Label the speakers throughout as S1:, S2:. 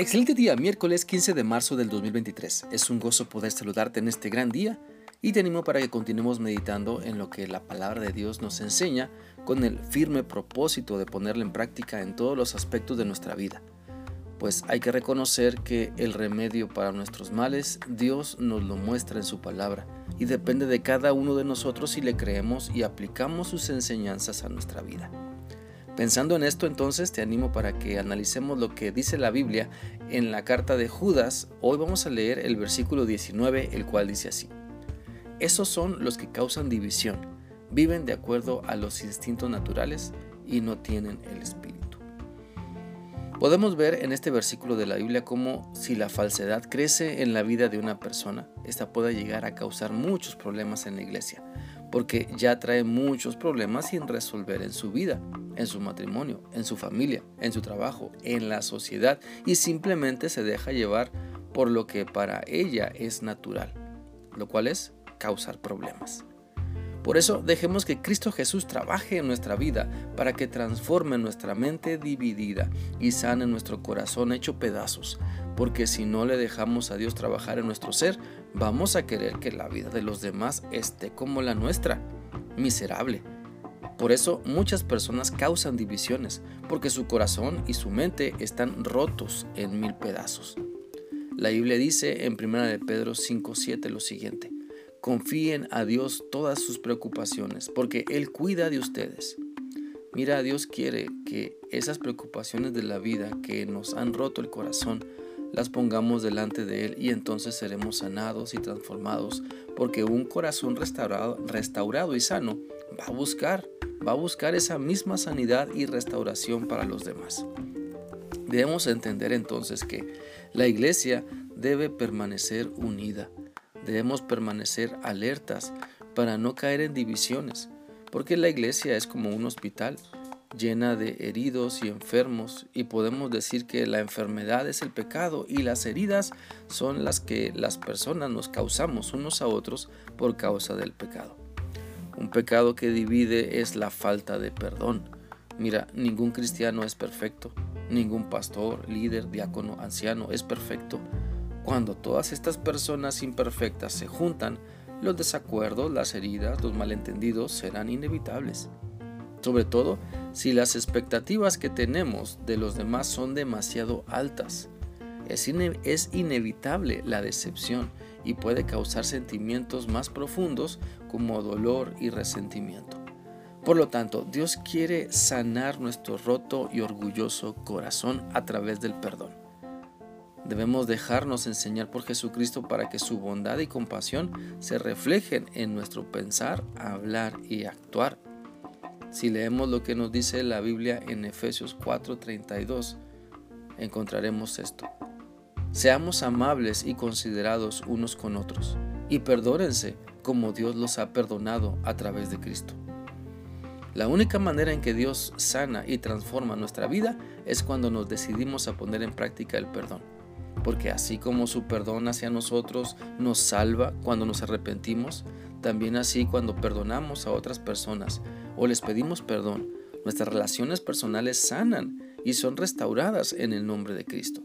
S1: Excelente día, miércoles 15 de marzo del 2023. Es un gozo poder saludarte en este gran día y te animo para que continuemos meditando en lo que la palabra de Dios nos enseña con el firme propósito de ponerla en práctica en todos los aspectos de nuestra vida. Pues hay que reconocer que el remedio para nuestros males Dios nos lo muestra en su palabra y depende de cada uno de nosotros si le creemos y aplicamos sus enseñanzas a nuestra vida. Pensando en esto entonces te animo para que analicemos lo que dice la Biblia en la carta de Judas. Hoy vamos a leer el versículo 19, el cual dice así. Esos son los que causan división, viven de acuerdo a los instintos naturales y no tienen el espíritu. Podemos ver en este versículo de la Biblia cómo si la falsedad crece en la vida de una persona, esta puede llegar a causar muchos problemas en la iglesia, porque ya trae muchos problemas sin resolver en su vida en su matrimonio, en su familia, en su trabajo, en la sociedad y simplemente se deja llevar por lo que para ella es natural, lo cual es causar problemas. Por eso dejemos que Cristo Jesús trabaje en nuestra vida para que transforme nuestra mente dividida y sane nuestro corazón hecho pedazos, porque si no le dejamos a Dios trabajar en nuestro ser, vamos a querer que la vida de los demás esté como la nuestra, miserable, por eso muchas personas causan divisiones, porque su corazón y su mente están rotos en mil pedazos. La Biblia dice en 1 de Pedro 5:7 lo siguiente: Confíen a Dios todas sus preocupaciones, porque Él cuida de ustedes. Mira, Dios quiere que esas preocupaciones de la vida que nos han roto el corazón, las pongamos delante de Él y entonces seremos sanados y transformados, porque un corazón restaurado, restaurado y sano va a buscar va a buscar esa misma sanidad y restauración para los demás. Debemos entender entonces que la iglesia debe permanecer unida. Debemos permanecer alertas para no caer en divisiones, porque la iglesia es como un hospital llena de heridos y enfermos y podemos decir que la enfermedad es el pecado y las heridas son las que las personas nos causamos unos a otros por causa del pecado. Un pecado que divide es la falta de perdón. Mira, ningún cristiano es perfecto, ningún pastor, líder, diácono, anciano es perfecto. Cuando todas estas personas imperfectas se juntan, los desacuerdos, las heridas, los malentendidos serán inevitables. Sobre todo si las expectativas que tenemos de los demás son demasiado altas. Es, es inevitable la decepción y puede causar sentimientos más profundos como dolor y resentimiento. Por lo tanto, Dios quiere sanar nuestro roto y orgulloso corazón a través del perdón. Debemos dejarnos enseñar por Jesucristo para que su bondad y compasión se reflejen en nuestro pensar, hablar y actuar. Si leemos lo que nos dice la Biblia en Efesios 4:32, encontraremos esto. Seamos amables y considerados unos con otros, y perdónense como Dios los ha perdonado a través de Cristo. La única manera en que Dios sana y transforma nuestra vida es cuando nos decidimos a poner en práctica el perdón. Porque así como su perdón hacia nosotros nos salva cuando nos arrepentimos, también así cuando perdonamos a otras personas o les pedimos perdón, nuestras relaciones personales sanan y son restauradas en el nombre de Cristo.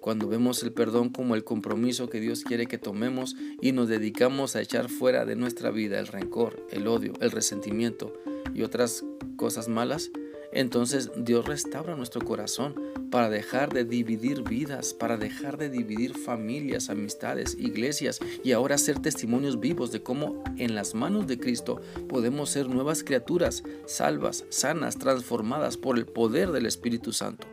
S1: Cuando vemos el perdón como el compromiso que Dios quiere que tomemos y nos dedicamos a echar fuera de nuestra vida el rencor, el odio, el resentimiento y otras cosas malas, entonces Dios restaura nuestro corazón para dejar de dividir vidas, para dejar de dividir familias, amistades, iglesias y ahora ser testimonios vivos de cómo en las manos de Cristo podemos ser nuevas criaturas, salvas, sanas, transformadas por el poder del Espíritu Santo.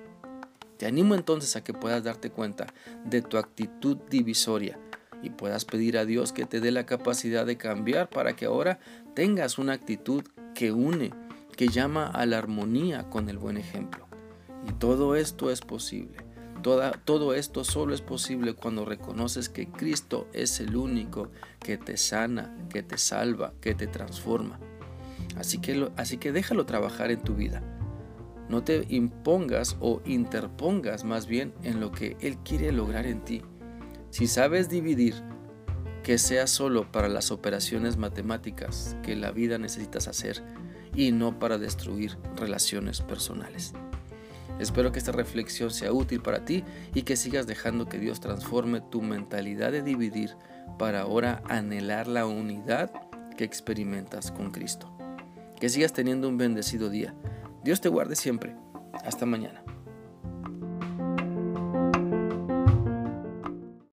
S1: Te animo entonces a que puedas darte cuenta de tu actitud divisoria y puedas pedir a Dios que te dé la capacidad de cambiar para que ahora tengas una actitud que une, que llama a la armonía con el buen ejemplo. Y todo esto es posible. todo esto solo es posible cuando reconoces que Cristo es el único que te sana, que te salva, que te transforma. Así que, así que déjalo trabajar en tu vida. No te impongas o interpongas más bien en lo que Él quiere lograr en ti. Si sabes dividir, que sea solo para las operaciones matemáticas que la vida necesitas hacer y no para destruir relaciones personales. Espero que esta reflexión sea útil para ti y que sigas dejando que Dios transforme tu mentalidad de dividir para ahora anhelar la unidad que experimentas con Cristo. Que sigas teniendo un bendecido día. Dios te guarde siempre. Hasta mañana.